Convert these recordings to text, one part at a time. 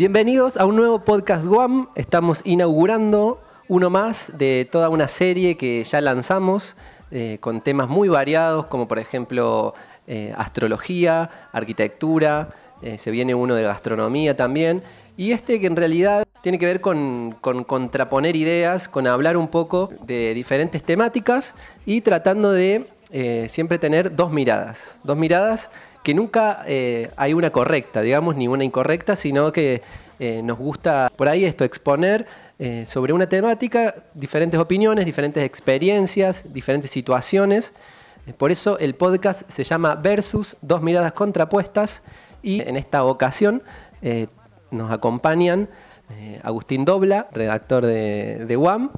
Bienvenidos a un nuevo podcast Guam. Estamos inaugurando uno más de toda una serie que ya lanzamos eh, con temas muy variados, como por ejemplo eh, astrología, arquitectura, eh, se viene uno de gastronomía también. Y este que en realidad tiene que ver con, con, contraponer ideas, con hablar un poco de diferentes temáticas y tratando de siempre tener dos miradas. Dos miradas que nunca eh, hay una correcta, digamos, ni una incorrecta, sino que eh, nos gusta por ahí esto, exponer eh, sobre una temática diferentes opiniones, diferentes experiencias, diferentes situaciones. Por eso el podcast se llama Versus, dos miradas contrapuestas, y en esta ocasión nos acompañan Agustín Dobla, redactor de, de UAM,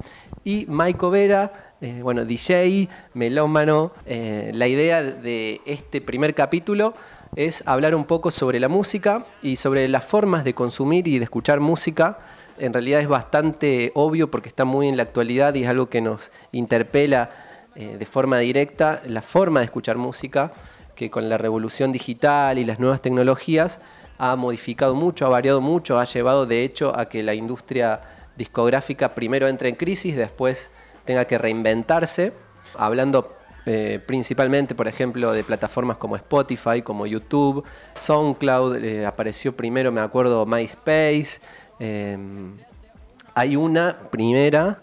y Maiko Vera, eh, bueno, DJ, melómano. Eh, la idea de este primer capítulo es hablar un poco sobre la música y sobre las formas de consumir y de escuchar música. En realidad es bastante obvio porque está muy en la actualidad y es algo que nos interpela eh, de forma directa, la forma de escuchar música, que con la revolución digital y las nuevas tecnologías ha modificado mucho, ha variado mucho, ha llevado de hecho a que la industria discográfica primero entre en crisis, después tenga que reinventarse, hablando eh, principalmente, por ejemplo, de plataformas como Spotify, como YouTube, SoundCloud, eh, apareció primero, me acuerdo, MySpace. Eh, hay una primera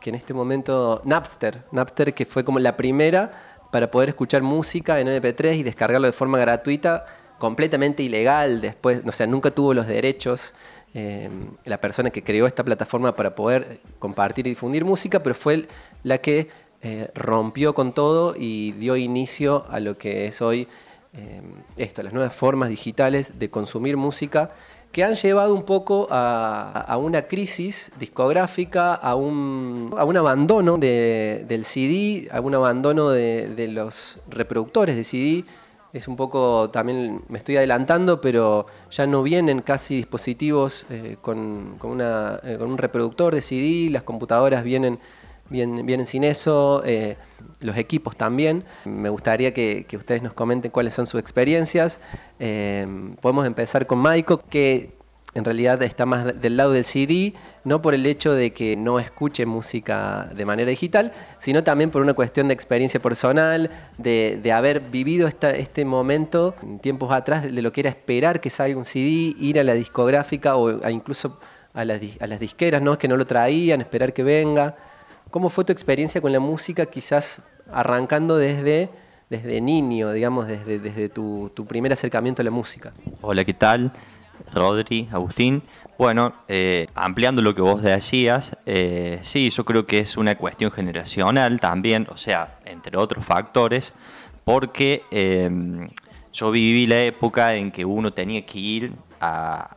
que en este momento, Napster, Napster que fue como la primera para poder escuchar música en MP3 y descargarlo de forma gratuita, completamente ilegal después, o sea, nunca tuvo los derechos eh, la persona que creó esta plataforma para poder compartir y difundir música, pero fue la que eh, rompió con todo y dio inicio a lo que es hoy eh, esto, las nuevas formas digitales de consumir música que han llevado un poco a, una crisis discográfica, a un, a un abandono del CD, a un abandono de los reproductores de CD, es un poco, también me estoy adelantando, pero ya no vienen casi dispositivos eh, con, eh, con, un reproductor de CD, las computadoras vienen, vienen, sin eso, eh, los equipos también. Me gustaría que, que, ustedes nos comenten cuáles son sus experiencias. podemos empezar con Maiko, que en realidad está más del lado del CD, no por el hecho de que no escuche música de manera digital, sino también por una cuestión de experiencia personal, de, haber vivido este momento en tiempos atrás de lo que era esperar que salga un CD, ir a la discográfica o incluso a las, disqueras, que no lo traían, esperar que venga. ¿Cómo fue tu experiencia con la música, quizás arrancando desde, niño, digamos, desde, tu primer acercamiento a la música? Hola, ¿qué tal? Rodri, Agustín. Bueno, eh, ampliando lo que vos decías, eh, sí, yo creo que es una cuestión generacional también, o sea, entre otros factores, porque em, yo viví la época en que uno tenía que ir a...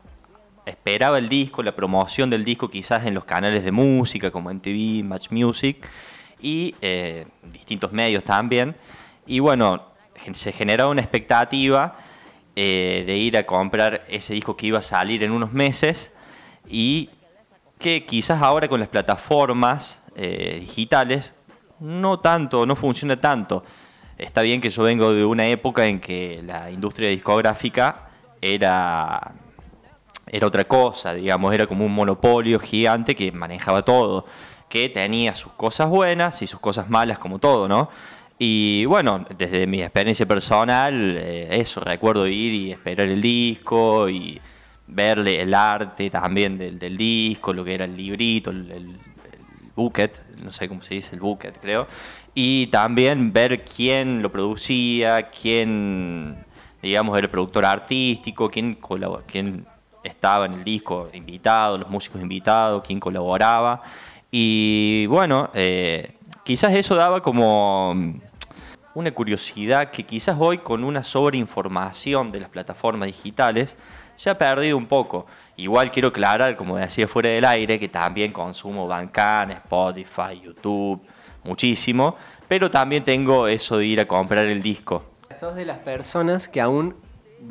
Esperaba el disco, la promoción del disco quizás en los canales de música como en TV, Match Music y eh, distintos medios también. Y bueno, se generaba una expectativa eh, de ir a comprar ese disco que iba a salir en unos meses y que quizás ahora con las plataformas eh, digitales no tanto, no funciona tanto. Está bien que yo vengo de una época en que la industria discográfica era, era otra cosa, digamos, era como un monopolio gigante que manejaba todo, que tenía sus cosas buenas y sus cosas malas como todo, ¿no? Y bueno, desde mi experiencia personal, eh, eso, recuerdo ir y esperar el disco y verle el arte también del, del disco, lo que era el librito, el, el, no sé cómo se dice, el bucket creo, y también ver quién lo producía, quién, digamos, era el productor artístico, quién, quién estaba en el disco invitado, los músicos invitados, quién colaboraba. Y bueno, eh, quizás eso daba como una curiosidad que quizás hoy con una sobreinformación de las plataformas digitales se ha perdido un poco. Igual quiero aclarar, como decía fuera del aire, que también consumo Bancan, Spotify, YouTube, muchísimo, pero también tengo eso de ir a comprar el disco. Sos de las personas que aún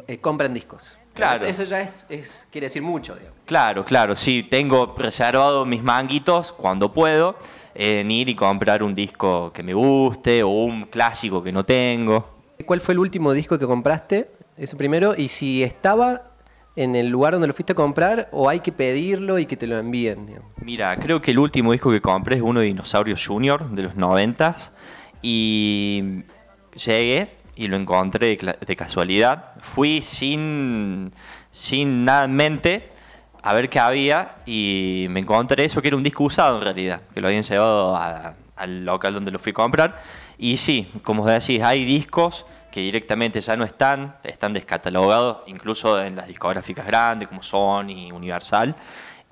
eh, compran discos. Claro. Eso, ya es, quiere decir mucho, digamos. Claro, claro, sí, tengo reservado mis manguitos cuando puedo en ir y comprar un disco que me guste o un clásico que no tengo. ¿Cuál fue el último disco que compraste? Eso primero. Y si estaba en el lugar donde lo fuiste a comprar o hay que pedirlo y que te lo envíen? Mira, creo que el último disco que compré es uno de Dinosaurio Junior de los noventas y llegué y lo encontré de, casualidad. Fui sin, sin nada en mente a ver qué había y me encontré eso que era un disco usado en realidad, que lo habían llevado al local donde lo fui a comprar. Y sí, como decís, hay discos que directamente ya no están, están descatalogados incluso en las discográficas grandes como Sony, Universal,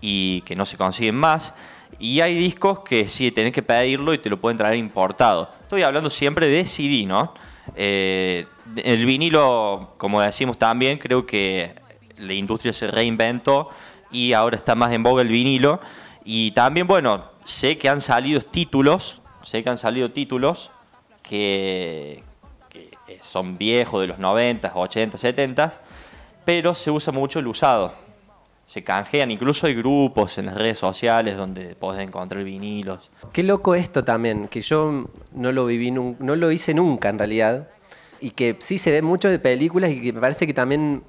y que no se consiguen más. Y hay discos que sí, tenés que pedirlo y te lo pueden traer importado. Estoy hablando siempre de CD, ¿no? Eh, el vinilo, como decimos también, creo que la industria se reinventó y ahora está más en boga el vinilo. Y también, bueno, sé que han salido títulos, sé que han salido títulos que, eh, son viejos de los 90, 80, 70, pero se usa mucho el usado. Se canjean, incluso hay grupos en las redes sociales donde podés encontrar vinilos. Qué loco esto también, que yo no lo viví, no lo hice nunca en realidad, y que sí se ve mucho de películas y que me parece que también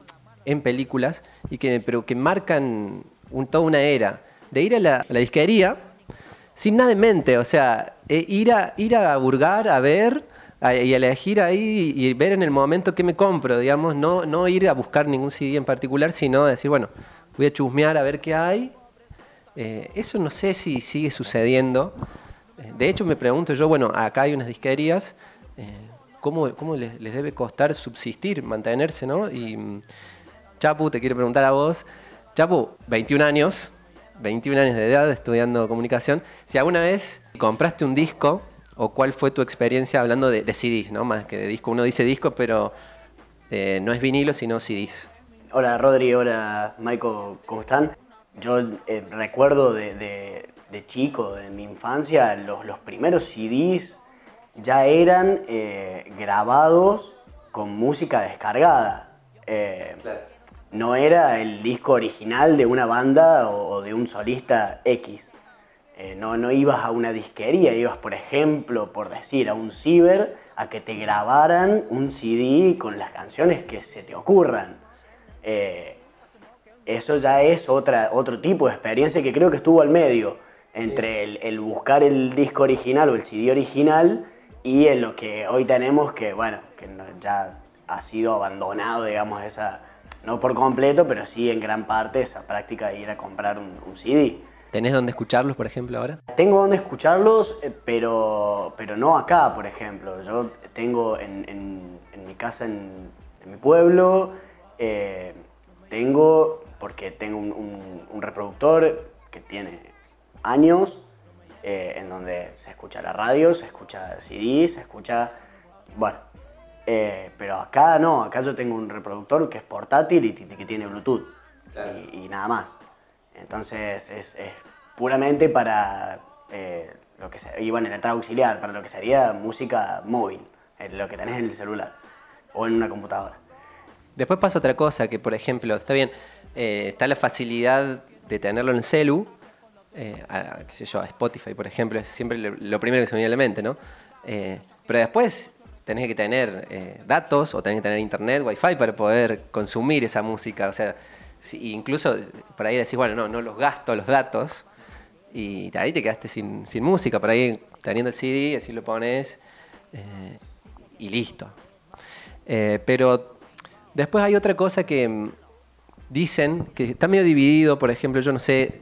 en películas, y que, pero que marcan toda una era, de ir a la, disquería sin nada en mente, o sea, eh, ir, a, ir a burgar, a ver y elegir ahí y ver en el momento qué me compro, digamos, no, no ir a buscar ningún CD en particular, sino decir, bueno, voy a chusmear a ver qué hay. Eh, eso no sé si sigue sucediendo. Eh, de hecho, me pregunto yo, bueno, acá hay unas disquerías, eh, ¿cómo, cómo les, debe costar subsistir, mantenerse, no? Y mm, Chapu, te quiero preguntar a vos. Chapu, 21 años, 21 años de edad estudiando comunicación. Si alguna vez compraste un disco o cuál fue tu experiencia hablando de, de CDs, ¿no? Más que de disco. Uno dice disco, pero no es vinilo, sino CDs. Hola Rodri, hola Michael, ¿cómo están? Yo eh, recuerdo de, chico, de mi infancia, los, primeros CDs ya eran eh, grabados con música descargada. No era el disco original de una banda o de un solista X. Eh, no, no ibas a una disquería, ibas, por ejemplo, por decir, a un ciber a que te grabaran un CD con las canciones que se te ocurran. Eh, eso ya es otra, otro tipo de experiencia que creo que estuvo al medio entre el, buscar el disco original o el CD original y en lo que hoy tenemos que, bueno, que ya ha sido abandonado, digamos, esa, no por completo, pero sí en gran parte esa práctica de ir a comprar un, un CD. ¿Tenés dónde escucharlos, por ejemplo, ahora? Tengo dónde escucharlos, eh, pero, pero no acá, por ejemplo. Yo tengo en, mi casa, en, mi pueblo, eh, tengo, porque tengo un, reproductor que tiene años, eh, en donde se escucha la radio, se escucha CD, se escucha... Bueno, pero acá no, acá yo tengo un reproductor que es portátil y que tiene Bluetooth y nada más. Entonces es, puramente para eh, lo que y bueno, la entrada auxiliar, para lo que sería música móvil, lo que tenés en el celular o en una computadora. Después pasa otra cosa, que por ejemplo, está bien, eh, está la facilidad de tenerlo en celu, eh, a, qué sé yo, a Spotify, por ejemplo, es siempre lo, primero que se me viene a la mente, ¿no? pero después tenés que tener datos o tenés que tener internet, wifi para poder consumir esa música, o sea, incluso por ahí decís, bueno, no, no los gasto los datos, y ahí te quedaste sin, música, por ahí teniendo el CD, así lo pones eh, y listo. Eh, pero después hay otra cosa que mm, dicen, que está medio dividido, por ejemplo, yo no sé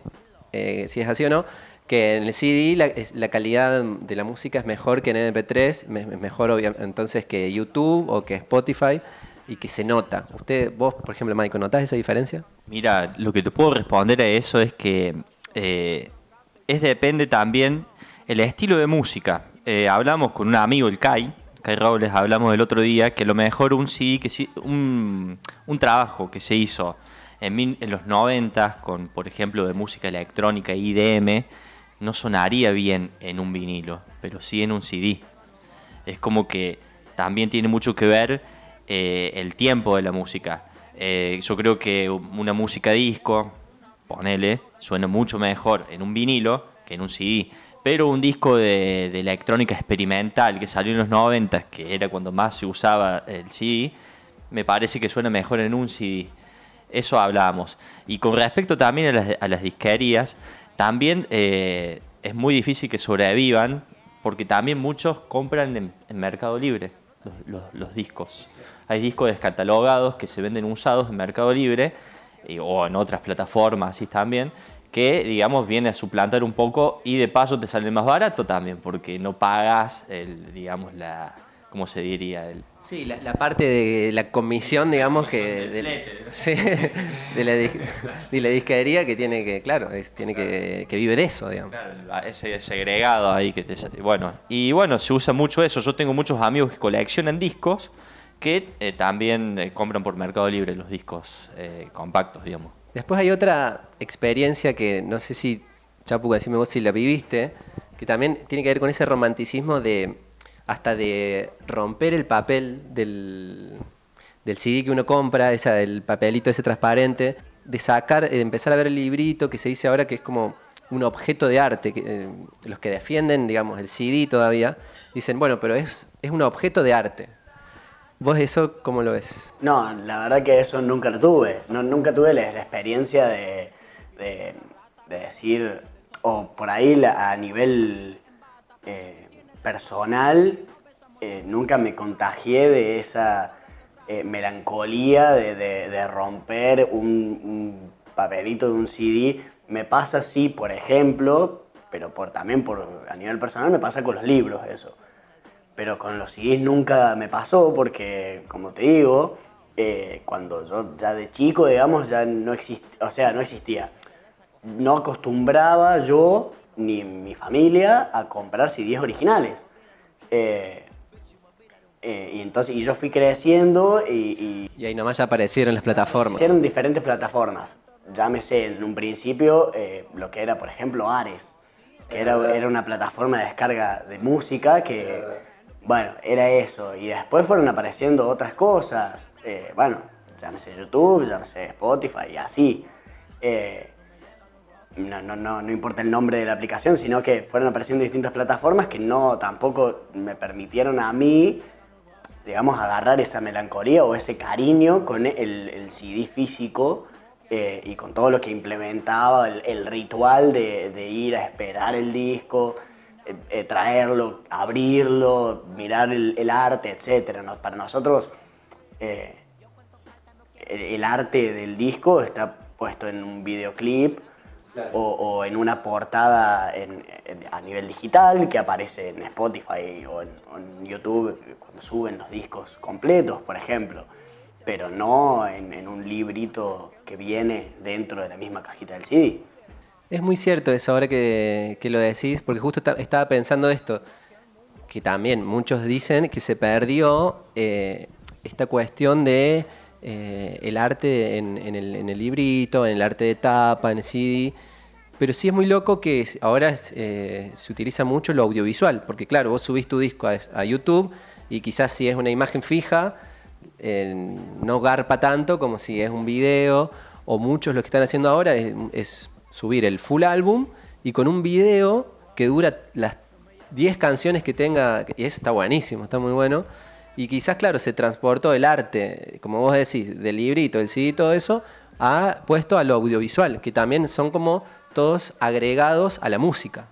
eh, si es así o no, que en el CD la, calidad de la música es mejor que en MP3, es mejor entonces que YouTube o que Spotify y que se nota. Usted, vos, por ejemplo, Michael, ¿notás esa diferencia? Mira, lo que te puedo responder a eso es que eh, es depende también el estilo de música. Eh, hablamos con un amigo, el Kai, Kai Robles, hablamos el otro día que lo mejor un CD, que un, un trabajo que se hizo en, los 90 con, por ejemplo, de música electrónica IDM, no sonaría bien en un vinilo, pero sí en un CD. Es como que también tiene mucho que ver eh, el tiempo de la música. Eh, yo creo que una música disco, ponele, suena mucho mejor en un vinilo que en un CD. Pero un disco de, electrónica experimental que salió en los 90, que era cuando más se usaba el CD, me parece que suena mejor en un CD. Eso hablábamos. Y con respecto también a las, disquerías, también eh, es muy difícil que sobrevivan porque también muchos compran en, Mercado Libre los, discos. Hay discos descatalogados que se venden usados en Mercado Libre eh, o en otras plataformas así también que digamos viene a suplantar un poco y de paso te sale más barato también porque no pagas el digamos la cómo se diría el Sí, la, parte de la comisión, digamos, que de, la, disquería que tiene que, claro, tiene que, que vive de eso, digamos. Claro, ese segregado ahí que te... Bueno, y bueno, se usa mucho eso. Yo tengo muchos amigos que coleccionan discos que eh, también eh, compran por Mercado Libre los discos eh, compactos, digamos. Después hay otra experiencia que no sé si, Chapu, decime vos si la viviste, que también tiene que ver con ese romanticismo de hasta de romper el papel del, del CD que uno compra, esa, el papelito ese transparente, de sacar, de empezar a ver el librito que se dice ahora que es como un objeto de arte. Que, eh, los que defienden, digamos, el CD todavía, dicen, bueno, pero es, es un objeto de arte. ¿Vos eso cómo lo ves? No, la verdad que eso nunca lo tuve. No, nunca tuve la, experiencia de, de, decir, o por ahí a nivel... Eh, personal eh, nunca me contagié de esa eh, melancolía de, romper un, papelito de un CD. Me pasa así, por ejemplo, pero por, también por, a nivel personal me pasa con los libros eso. Pero con los CDs nunca me pasó porque, como te digo, eh, cuando yo ya de chico, digamos, ya no existía, o sea, no existía. No acostumbraba yo ni mi familia a comprar CDs originales. Eh, eh, y entonces y yo fui creciendo y, y, ahí nomás ya aparecieron las plataformas. Aparecieron diferentes plataformas. Llámese en un principio eh, lo que era, por ejemplo, Ares, que era, era una plataforma de descarga de música que, bueno, era eso. Y después fueron apareciendo otras cosas. bueno, llámese YouTube, llámese Spotify y así no, no, no, no importa el nombre de la aplicación, sino que fueron apareciendo distintas plataformas que no tampoco me permitieron a mí, digamos, agarrar esa melancolía o ese cariño con el, CD físico eh, y con todo lo que implementaba, el, ritual de, ir a esperar el disco, eh, eh, traerlo, abrirlo, mirar el, arte, etc. Para nosotros, el arte del disco está puesto en un videoclip o, en una portada a nivel digital que aparece en Spotify o en, YouTube cuando suben los discos completos, por ejemplo, pero no en, un librito que viene dentro de la misma cajita del CD. Es muy cierto eso ahora que, lo decís, porque justo estaba pensando esto, que también muchos dicen que se perdió eh, esta cuestión de eh, el arte en, el, librito, en el arte de tapa, en el CD. Pero sí es muy loco que ahora eh, se utiliza mucho lo audiovisual, porque claro, vos subís tu disco a, YouTube y quizás si es una imagen fija, no garpa tanto como si es un video, o muchos lo que están haciendo ahora es, subir el full álbum y con un video que dura las 10 canciones que tenga, y eso está buenísimo, está muy bueno y quizás, claro, se transportó el arte, como vos decís, del librito, el CD y todo eso, ha puesto a lo audiovisual, que también son como todos agregados a la música.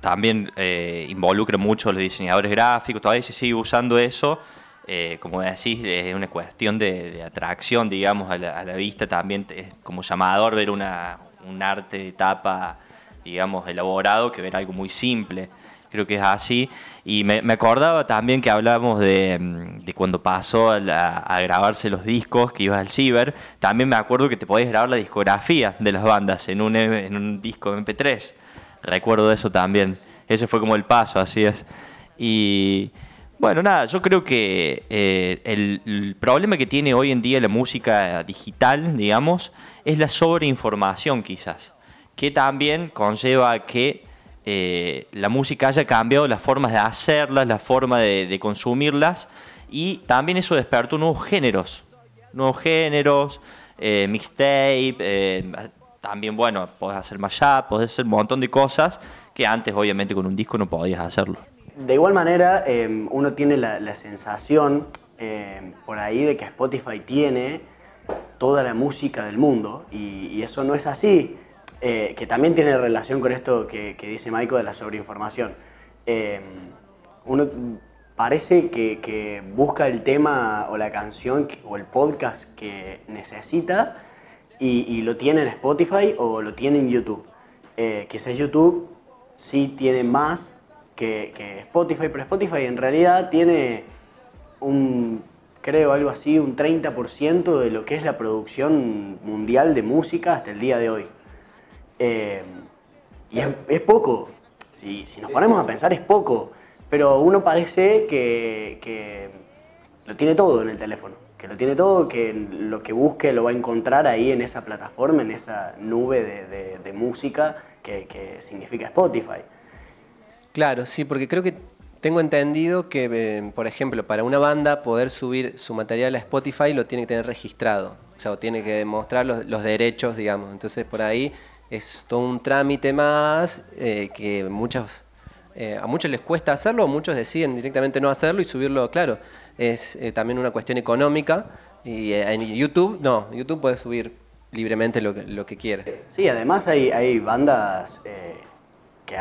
También eh, involucra mucho los diseñadores gráficos, todavía se sigue usando eso. Eh, como decís, es una cuestión de, atracción, digamos, a la, vista también, es como llamador ver una, un arte de tapa, digamos, elaborado que ver algo muy simple creo que es así. Y me, acordaba también que hablábamos de, mm, cuando pasó a, grabarse los discos, que ibas al ciber, también me acuerdo que te podías grabar la discografía de las bandas en un, en disco MP3. Recuerdo de eso también. Ese fue como el paso, así es. Y bueno, nada, yo creo que eh, el, problema que tiene hoy en día la música digital, digamos, es la sobreinformación quizás, que también conlleva que eh, la música haya cambiado las formas de hacerlas, la forma de, consumirlas y también eso despertó nuevos géneros, nuevos géneros, eh, mixtape, eh, también bueno, podés hacer mashup, podés hacer un montón de cosas que antes obviamente con un disco no podías hacerlo. De igual manera, uno tiene la, sensación por ahí de que Spotify tiene toda la música del mundo y, eso no es así, eh, que también tiene relación con esto que, dice Michael de la sobreinformación. Eh, uno parece que, busca el tema o la canción o el podcast que necesita y, lo tiene en Spotify o lo tiene en YouTube. Eh, quizás YouTube sí tiene más que, que Spotify, pero Spotify en realidad tiene un creo algo así, un 30% de lo que es la producción mundial de música hasta el día de hoy. Eh, y es, poco, si, nos ponemos a pensar es poco, pero uno parece que, lo tiene todo en el teléfono, que lo tiene todo, que lo que busque lo va a encontrar ahí en esa plataforma, en esa nube de, música que, que significa Spotify. Claro, sí, porque creo que tengo entendido que, eh, por ejemplo, para una banda poder subir su material a Spotify lo tiene que tener registrado. O sea, tiene que demostrar los, derechos, digamos. Entonces, por ahí es todo un trámite más eh, que muchos, eh, a muchos les cuesta hacerlo, o muchos deciden directamente no hacerlo y subirlo, claro. Es también una cuestión económica. Y en YouTube, no, YouTube puede subir libremente lo que, lo que. Sí, además hay, hay bandas que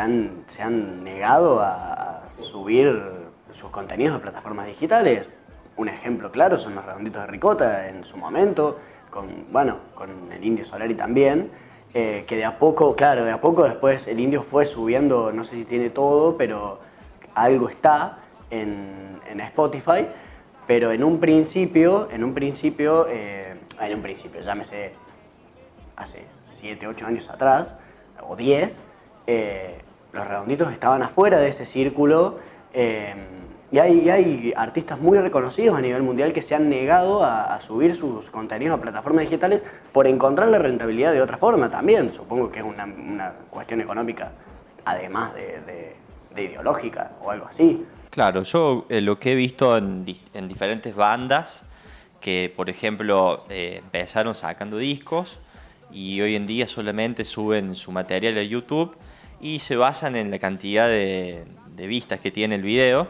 se han negado a subir sus contenidos a plataformas digitales. Un ejemplo claro son los redonditos de ricota en su momento, con, bueno, con el Indio Solari también, eh, que de a poco, claro, de a poco después el Indio fue subiendo, no sé si tiene todo, pero algo está en, Spotify, pero en un principio, en un principio, eh, en un principio, llámese hace 7, 8 años atrás, o 10, eh, los redonditos estaban afuera de ese círculo eh, y, hay, artistas muy reconocidos a nivel mundial que se han negado a, subir sus contenidos a plataformas digitales por encontrar la rentabilidad de otra forma también. Supongo que es una, cuestión económica, además de, ideológica o algo así. Claro, yo eh, lo que he visto en, diferentes bandas que, por ejemplo, empezaron sacando discos y hoy en día solamente suben su material a YouTube y se basan en la cantidad de, vistas que tiene el video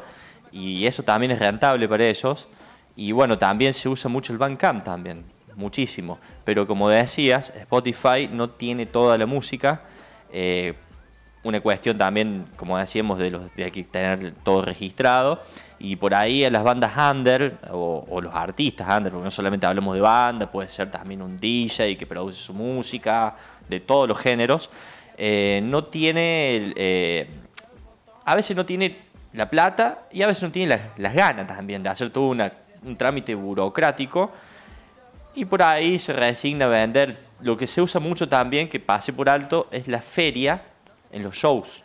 y eso también es rentable para ellos. Y bueno, también se usa mucho el Bandcamp también, muchísimo. Pero como decías, Spotify no tiene toda la música. Eh, una cuestión también, como decíamos, de, los, de que tener todo registrado. Y por ahí a las bandas under o, o, los artistas under, porque no solamente hablamos de banda, puede ser también un DJ que produce su música, de todos los géneros. Eh, no tiene, eh, a veces no tiene la plata y a veces no tiene las, ganas también de hacer todo un trámite burocrático y por ahí se resigna a vender. Lo que se usa mucho también, que pase por alto, es la feria en los shows.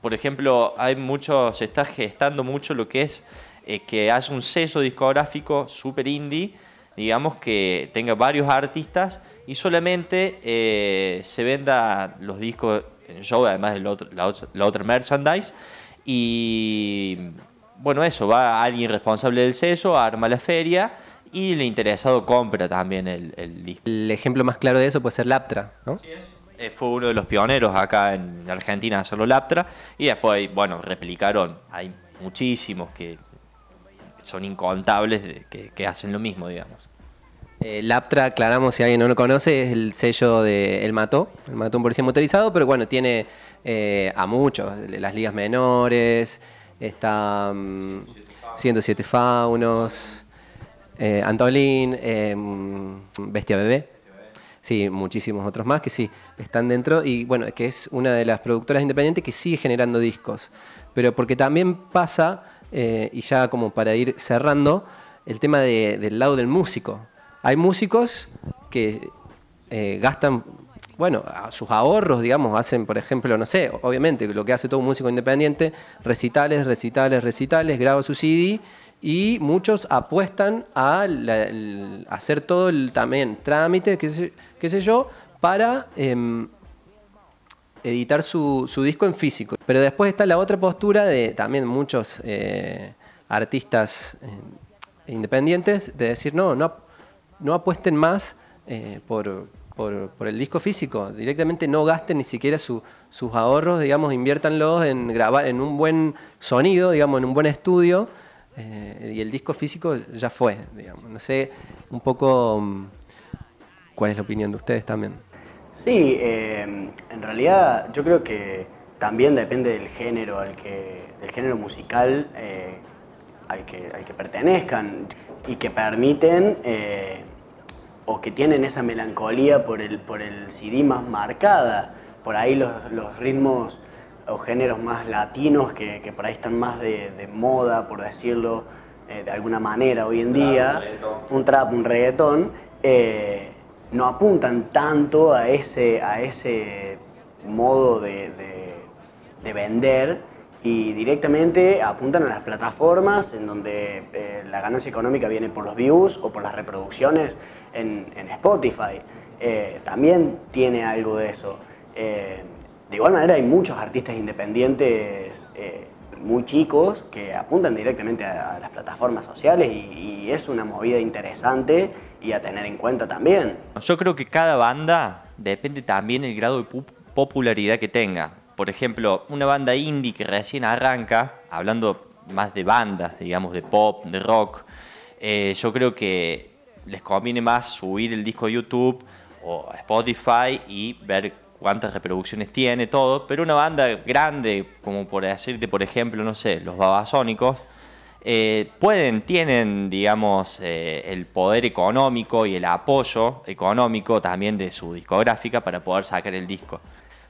Por ejemplo, hay mucho, se está gestando mucho lo que es eh, que hace un sello discográfico super indie digamos, que tenga varios artistas y solamente eh, se venda los discos en show, además de la, otra merchandise. Y bueno, eso, va alguien responsable del sello, arma la feria y el interesado compra también el, disco. El ejemplo más claro de eso puede ser Laptra, ¿no? Sí, eh, fue uno de los pioneros acá en Argentina a hacerlo Laptra y después, bueno, replicaron. Hay muchísimos que son incontables que, hacen lo mismo, digamos. Eh, Laptra, aclaramos si alguien no lo conoce, es el sello de El Mató, El Mató un policía motorizado, pero bueno, tiene eh, a muchos, las ligas menores, está 107 mm, Faunos, eh, Antolín, em, Bestia Bebé, sí, muchísimos otros más que sí, están dentro y bueno, que es una de las productoras independientes que sigue generando discos, pero porque también pasa, y ya como para ir cerrando, el tema del lado del músico. Hay músicos que eh, gastan, bueno, sus ahorros, digamos, hacen, por ejemplo, no sé, obviamente, lo que hace todo un músico independiente, recitales, recitales, recitales, graba su CD y muchos apuestan a hacer todo el también trámite, qué sé, yo, para em, editar su, disco en físico. Pero después está la otra postura de también muchos eh, artistas eh, independientes de decir, no, no, no apuesten más eh, por, el disco físico. Directamente no gasten ni siquiera sus ahorros, digamos, inviértanlos en grabar en un buen sonido, digamos, en un buen estudio. Eh, y el disco físico ya fue, digamos. No sé, un poco mm, cuál es la opinión de ustedes también. Sí, eh, en realidad yo creo que también depende del género, al que, del género musical eh, al, que, al que pertenezcan y que permiten eh, o que tienen esa melancolía por el, por el CD más marcada. Por ahí los, los ritmos o géneros más latinos que, que por ahí están más de, de moda, por decirlo de alguna manera hoy en día, un trap, un reggaetón, no apuntan tanto a ese, a ese modo de, de, vender y directamente apuntan a las plataformas en donde eh, la ganancia económica viene por los views o por las reproducciones en, en Spotify. Eh, también tiene algo de eso. Eh, de igual manera hay muchos artistas independientes muy chicos que apuntan directamente a, las plataformas sociales y, es una movida interesante y a tener en cuenta también. Yo creo que cada banda depende también del grado de popularidad que tenga. Por ejemplo, una banda indie que recién arranca, hablando más de bandas, digamos, de pop, de rock, eh, yo creo que les conviene más subir el disco a YouTube o Spotify y ver cuántas reproducciones tiene, todo, pero una banda grande, como por decirte, por ejemplo, no sé, los babasónicos, eh, pueden, tienen, digamos, eh, el poder económico y el apoyo económico también de su discográfica para poder sacar el disco.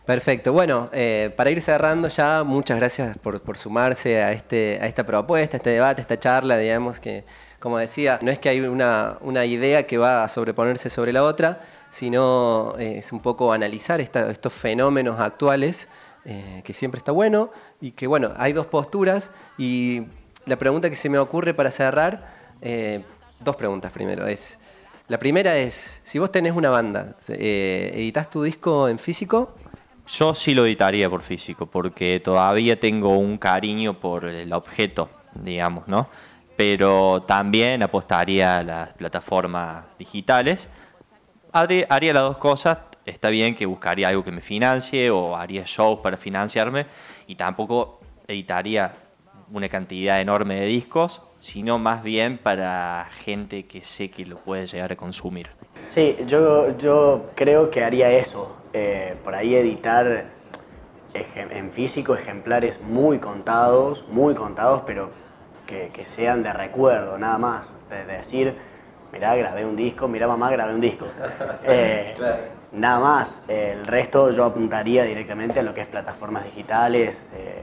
Perfecto. Bueno, eh, para ir cerrando ya, muchas gracias por, sumarse a, este, a esta propuesta, a este debate, a esta charla, digamos que, como decía, no es que hay una, una idea que va a sobreponerse sobre la otra, sino es un poco analizar estos fenómenos actuales, que siempre está bueno, y que bueno, hay dos posturas, y la pregunta que se me ocurre para cerrar, eh, dos preguntas primero, es, la primera es, si vos tenés una banda, ¿editas tu disco en físico? Yo sí lo editaría por físico, porque todavía tengo un cariño por el objeto, digamos, ¿no? Pero también apostaría a las plataformas digitales haría, las dos cosas. Está bien que buscaría algo que me financie o haría shows para financiarme y tampoco editaría una cantidad enorme de discos, sino más bien para gente que sé que lo puede llegar a consumir. Sí, yo, yo creo que haría eso. Eh, por ahí editar en físico ejemplares muy contados, muy contados, pero que, que sean de recuerdo, nada más. De decir, mirá, grabé un disco, mirá mamá, grabé un disco. Eh, nada más, el resto yo apuntaría directamente a lo que es plataformas digitales, eh,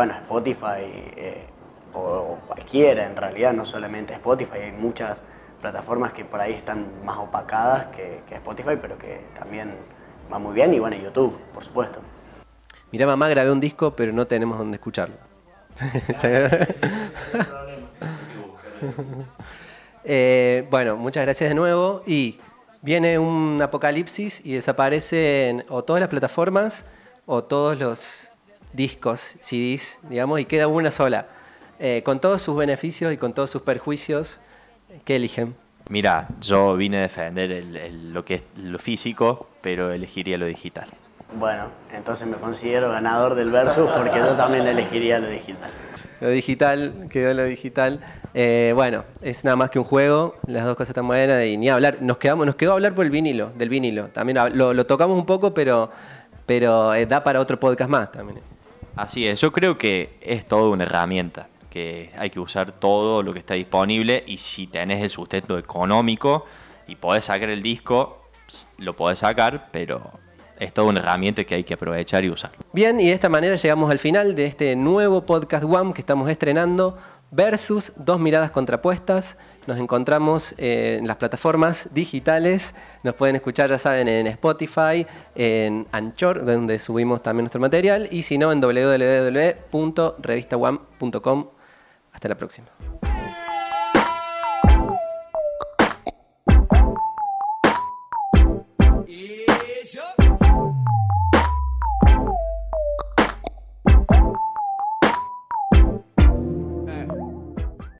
bueno, Spotify eh, o, cualquiera en realidad, no solamente Spotify, hay muchas plataformas que por ahí están más opacadas que, Spotify, pero que también va muy bien, y bueno, YouTube, por supuesto. Mirá mamá, grabé un disco, pero no tenemos dónde escucharlo. Eh, bueno, muchas gracias de nuevo. Y viene un apocalipsis y desaparecen o todas las plataformas o todos los discos, CDs, digamos, y queda una sola. Eh, con todos sus beneficios y con todos sus perjuicios, ¿qué eligen? Mira, yo vine a defender lo que es lo físico, pero elegiría lo digital. Bueno, entonces me considero ganador del versus porque yo también elegiría lo digital. Lo digital, quedó lo digital. Eh, bueno, es nada más que un juego, las dos cosas están buenas y ni hablar. Nos quedamos, nos quedó hablar por el vinilo, del vinilo. También lo, tocamos un poco, pero, pero eh, da para otro podcast más también. Así es, yo creo que es toda una herramienta, que hay que usar todo lo que está disponible y si tenés el sustento económico y podés sacar el disco, lo podés sacar, pero es toda una herramienta que hay que aprovechar y usar. Bien, y de esta manera llegamos al final de este nuevo podcast One que estamos estrenando versus dos miradas contrapuestas. Nos encontramos en las plataformas digitales. Nos pueden escuchar, ya saben, en Spotify, en Anchor, donde subimos también nuestro material, y si no, en www.revistaone.com. Hasta la próxima.